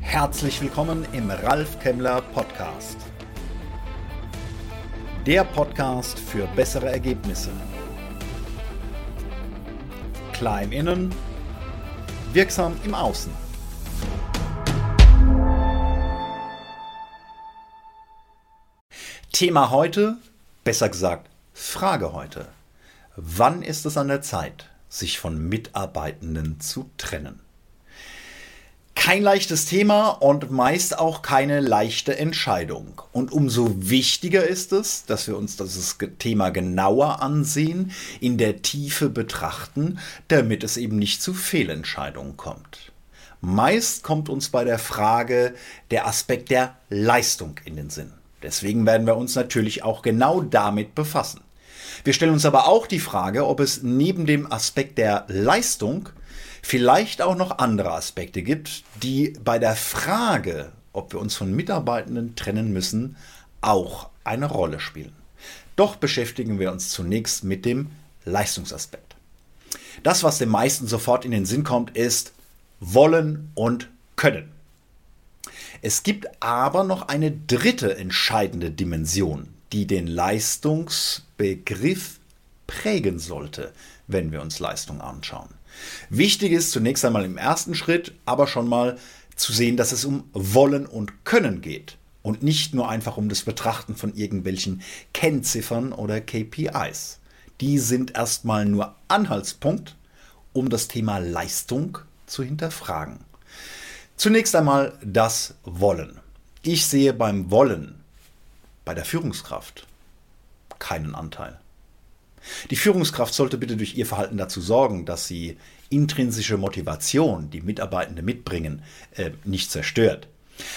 Herzlich willkommen im Ralf Kemmler Podcast. Der Podcast für bessere Ergebnisse. Klein innen, wirksam im Außen. Thema heute, besser gesagt, Frage heute. Wann ist es an der Zeit, sich von Mitarbeitenden zu trennen? Kein leichtes Thema und meist auch keine leichte Entscheidung. Und umso wichtiger ist es, dass wir uns dieses Thema genauer ansehen, in der Tiefe betrachten, damit es eben nicht zu Fehlentscheidungen kommt. Meist kommt uns bei der Frage der Aspekt der Leistung in den Sinn. Deswegen werden wir uns natürlich auch genau damit befassen. Wir stellen uns aber auch die Frage, ob es neben dem Aspekt der Leistung vielleicht auch noch andere Aspekte gibt, die bei der Frage, ob wir uns von Mitarbeitenden trennen müssen, auch eine Rolle spielen. Doch beschäftigen wir uns zunächst mit dem Leistungsaspekt. Das, was den meisten sofort in den Sinn kommt, ist wollen und können. Es gibt aber noch eine dritte entscheidende Dimension, die den Leistungsbegriff prägen sollte, wenn wir uns Leistung anschauen. Wichtig ist zunächst einmal im ersten Schritt aber schon mal zu sehen, dass es um Wollen und Können geht und nicht nur einfach um das Betrachten von irgendwelchen Kennziffern oder KPIs. Die sind erstmal nur Anhaltspunkt, um das Thema Leistung zu hinterfragen. Zunächst einmal das Wollen. Ich sehe beim Wollen, bei der Führungskraft, keinen Anteil. Die Führungskraft sollte bitte durch ihr Verhalten dazu sorgen, dass sie intrinsische Motivation, die Mitarbeitende mitbringen, äh, nicht zerstört.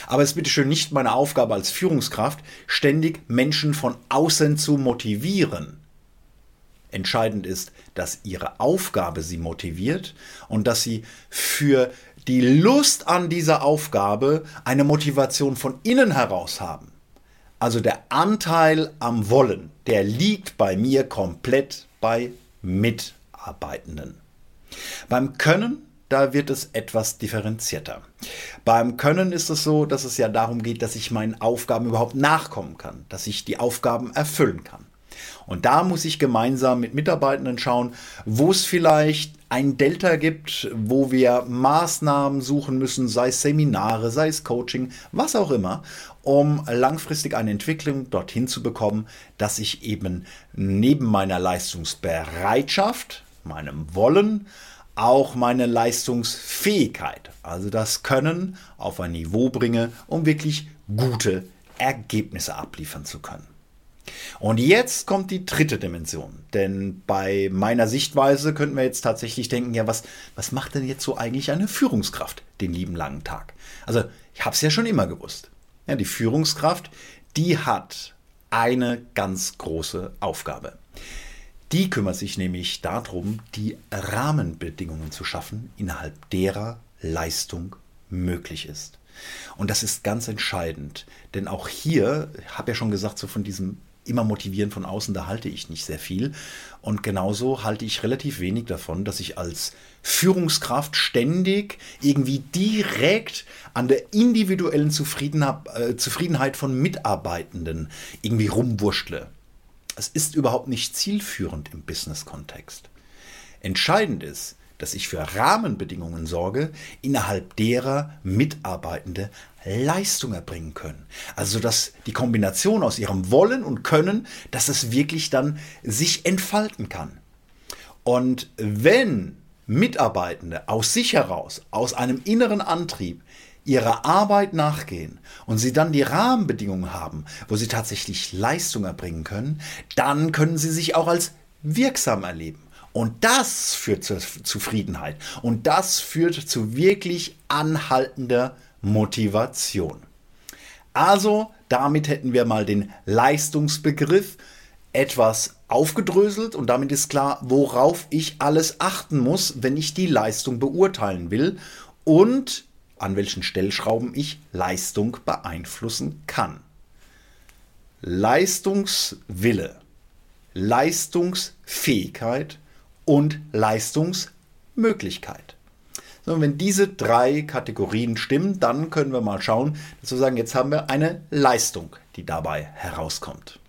Aber es ist bitte schön nicht meine Aufgabe als Führungskraft, ständig Menschen von außen zu motivieren. Entscheidend ist, dass ihre Aufgabe sie motiviert und dass sie für die Lust an dieser Aufgabe eine Motivation von innen heraus haben. Also der Anteil am Wollen, der liegt bei mir komplett bei Mitarbeitenden. Beim Können, da wird es etwas differenzierter. Beim Können ist es so, dass es ja darum geht, dass ich meinen Aufgaben überhaupt nachkommen kann, dass ich die Aufgaben erfüllen kann. Und da muss ich gemeinsam mit Mitarbeitenden schauen, wo es vielleicht ein Delta gibt, wo wir Maßnahmen suchen müssen, sei es Seminare, sei es Coaching, was auch immer, um langfristig eine Entwicklung dorthin zu bekommen, dass ich eben neben meiner Leistungsbereitschaft, meinem Wollen, auch meine Leistungsfähigkeit, also das Können, auf ein Niveau bringe, um wirklich gute Ergebnisse abliefern zu können. Und jetzt kommt die dritte Dimension. Denn bei meiner Sichtweise könnten wir jetzt tatsächlich denken, ja, was, was macht denn jetzt so eigentlich eine Führungskraft den lieben langen Tag? Also, ich habe es ja schon immer gewusst. Ja, die Führungskraft, die hat eine ganz große Aufgabe. Die kümmert sich nämlich darum, die Rahmenbedingungen zu schaffen, innerhalb derer Leistung möglich ist. Und das ist ganz entscheidend, denn auch hier, habe ja schon gesagt, so von diesem immer motivieren von außen, da halte ich nicht sehr viel. Und genauso halte ich relativ wenig davon, dass ich als Führungskraft ständig irgendwie direkt an der individuellen äh, Zufriedenheit von Mitarbeitenden irgendwie rumwurschtle. Es ist überhaupt nicht zielführend im Business-Kontext. Entscheidend ist, dass ich für Rahmenbedingungen sorge, innerhalb derer Mitarbeitende Leistung erbringen können. Also dass die Kombination aus ihrem Wollen und Können, dass es wirklich dann sich entfalten kann. Und wenn Mitarbeitende aus sich heraus, aus einem inneren Antrieb, ihrer Arbeit nachgehen und sie dann die Rahmenbedingungen haben, wo sie tatsächlich Leistung erbringen können, dann können sie sich auch als wirksam erleben. Und das führt zur Zufriedenheit. Und das führt zu wirklich anhaltender Motivation. Also, damit hätten wir mal den Leistungsbegriff etwas aufgedröselt und damit ist klar, worauf ich alles achten muss, wenn ich die Leistung beurteilen will und an welchen Stellschrauben ich Leistung beeinflussen kann. Leistungswille, Leistungsfähigkeit und Leistungsmöglichkeit. sondern wenn diese drei Kategorien stimmen, dann können wir mal schauen, dass wir sagen, jetzt haben wir eine Leistung, die dabei herauskommt.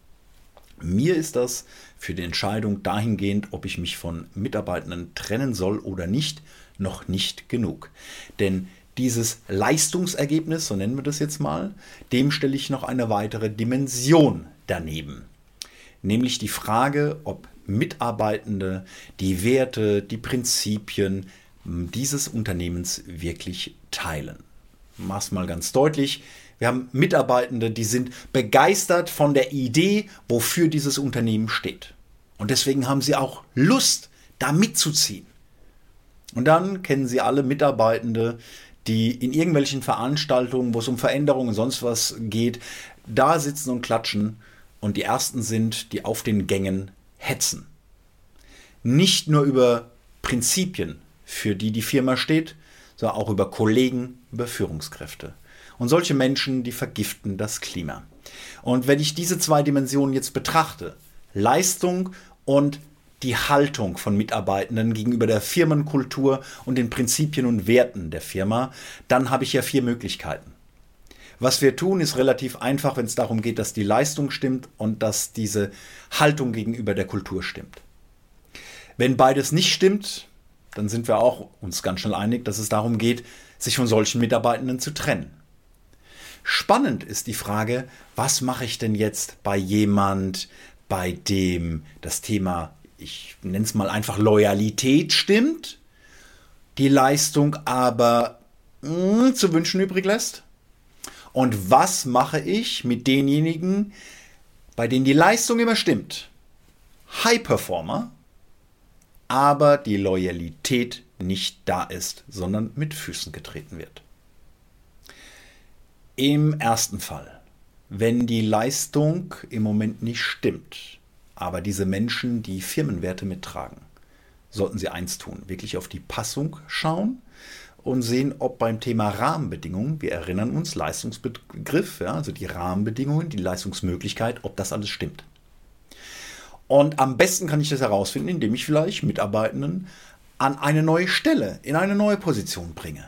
Mir ist das für die Entscheidung dahingehend, ob ich mich von Mitarbeitenden trennen soll oder nicht, noch nicht genug. Denn dieses Leistungsergebnis, so nennen wir das jetzt mal, dem stelle ich noch eine weitere Dimension daneben. Nämlich die Frage, ob Mitarbeitende die Werte, die Prinzipien dieses Unternehmens wirklich teilen. Mach's mal ganz deutlich. Wir haben Mitarbeitende, die sind begeistert von der Idee, wofür dieses Unternehmen steht. Und deswegen haben sie auch Lust, da mitzuziehen. Und dann kennen Sie alle Mitarbeitende, die in irgendwelchen Veranstaltungen, wo es um Veränderungen und sonst was geht, da sitzen und klatschen und die ersten sind, die auf den Gängen hetzen. Nicht nur über Prinzipien, für die die Firma steht, sondern auch über Kollegen, über Führungskräfte. Und solche Menschen, die vergiften das Klima. Und wenn ich diese zwei Dimensionen jetzt betrachte, Leistung und die Haltung von Mitarbeitenden gegenüber der Firmenkultur und den Prinzipien und Werten der Firma, dann habe ich ja vier Möglichkeiten. Was wir tun, ist relativ einfach, wenn es darum geht, dass die Leistung stimmt und dass diese Haltung gegenüber der Kultur stimmt. Wenn beides nicht stimmt, dann sind wir auch uns ganz schnell einig, dass es darum geht, sich von solchen Mitarbeitenden zu trennen. Spannend ist die Frage, was mache ich denn jetzt bei jemand, bei dem das Thema ich nenne es mal einfach Loyalität stimmt, die Leistung aber mh, hm, zu wünschen übrig lässt? Und was mache ich mit denjenigen, bei denen die Leistung immer stimmt? High Performer, aber die Loyalität nicht da ist, sondern mit Füßen getreten wird. Im ersten Fall, wenn die Leistung im Moment nicht stimmt, aber diese Menschen, die Firmenwerte mittragen, sollten sie eins tun, wirklich auf die Passung schauen und sehen, ob beim Thema Rahmenbedingungen, wir erinnern uns, Leistungsbegriff, ja, also die Rahmenbedingungen, die Leistungsmöglichkeit, ob das alles stimmt. Und am besten kann ich das herausfinden, indem ich vielleicht Mitarbeitenden an eine neue Stelle, in eine neue Position bringe.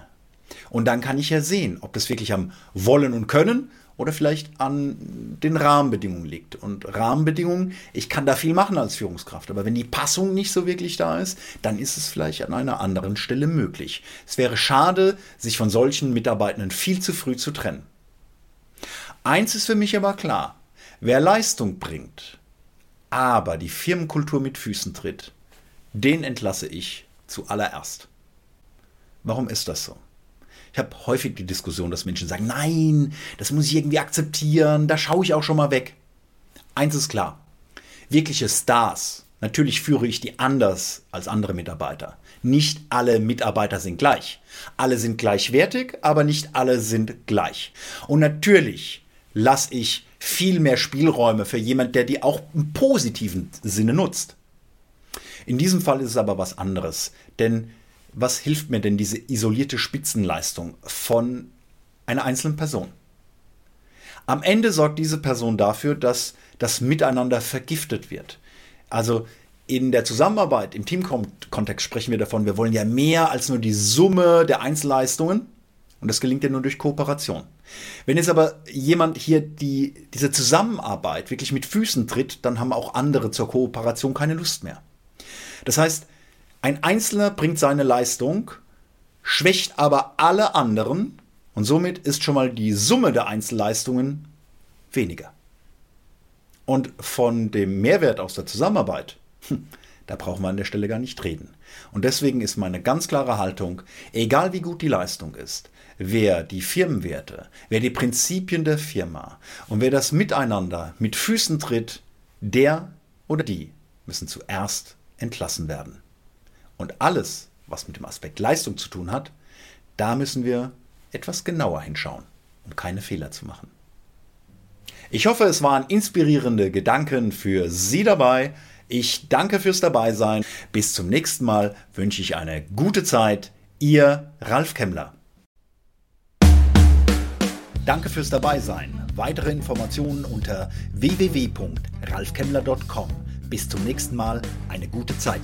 Und dann kann ich ja sehen, ob das wirklich am Wollen und Können oder vielleicht an den Rahmenbedingungen liegt. Und Rahmenbedingungen, ich kann da viel machen als Führungskraft, aber wenn die Passung nicht so wirklich da ist, dann ist es vielleicht an einer anderen Stelle möglich. Es wäre schade, sich von solchen Mitarbeitenden viel zu früh zu trennen. Eins ist für mich aber klar, wer Leistung bringt, aber die Firmenkultur mit Füßen tritt, den entlasse ich zuallererst. Warum ist das so? Ich habe häufig die Diskussion, dass Menschen sagen, nein, das muss ich irgendwie akzeptieren, da schaue ich auch schon mal weg. Eins ist klar, wirkliche Stars, natürlich führe ich die anders als andere Mitarbeiter. Nicht alle Mitarbeiter sind gleich. Alle sind gleichwertig, aber nicht alle sind gleich. Und natürlich lasse ich viel mehr Spielräume für jemand, der die auch im positiven Sinne nutzt. In diesem Fall ist es aber was anderes, denn was hilft mir denn diese isolierte Spitzenleistung von einer einzelnen Person? Am Ende sorgt diese Person dafür, dass das Miteinander vergiftet wird. Also in der Zusammenarbeit, im Teamkontext sprechen wir davon, wir wollen ja mehr als nur die Summe der Einzelleistungen. Und das gelingt ja nur durch Kooperation. Wenn jetzt aber jemand hier die, diese Zusammenarbeit wirklich mit Füßen tritt, dann haben auch andere zur Kooperation keine Lust mehr. Das heißt, ein Einzelner bringt seine Leistung, schwächt aber alle anderen und somit ist schon mal die Summe der Einzelleistungen weniger. Und von dem Mehrwert aus der Zusammenarbeit, hm, da brauchen wir an der Stelle gar nicht reden. Und deswegen ist meine ganz klare Haltung, egal wie gut die Leistung ist, wer die Firmenwerte, wer die Prinzipien der Firma und wer das Miteinander mit Füßen tritt, der oder die müssen zuerst entlassen werden. Und alles, was mit dem Aspekt Leistung zu tun hat, da müssen wir etwas genauer hinschauen, um keine Fehler zu machen. Ich hoffe, es waren inspirierende Gedanken für Sie dabei. Ich danke fürs Dabeisein. Bis zum nächsten Mal wünsche ich eine gute Zeit. Ihr Ralf Kemmler. Danke fürs Dabeisein. Weitere Informationen unter www.ralfkemmler.com. Bis zum nächsten Mal. Eine gute Zeit.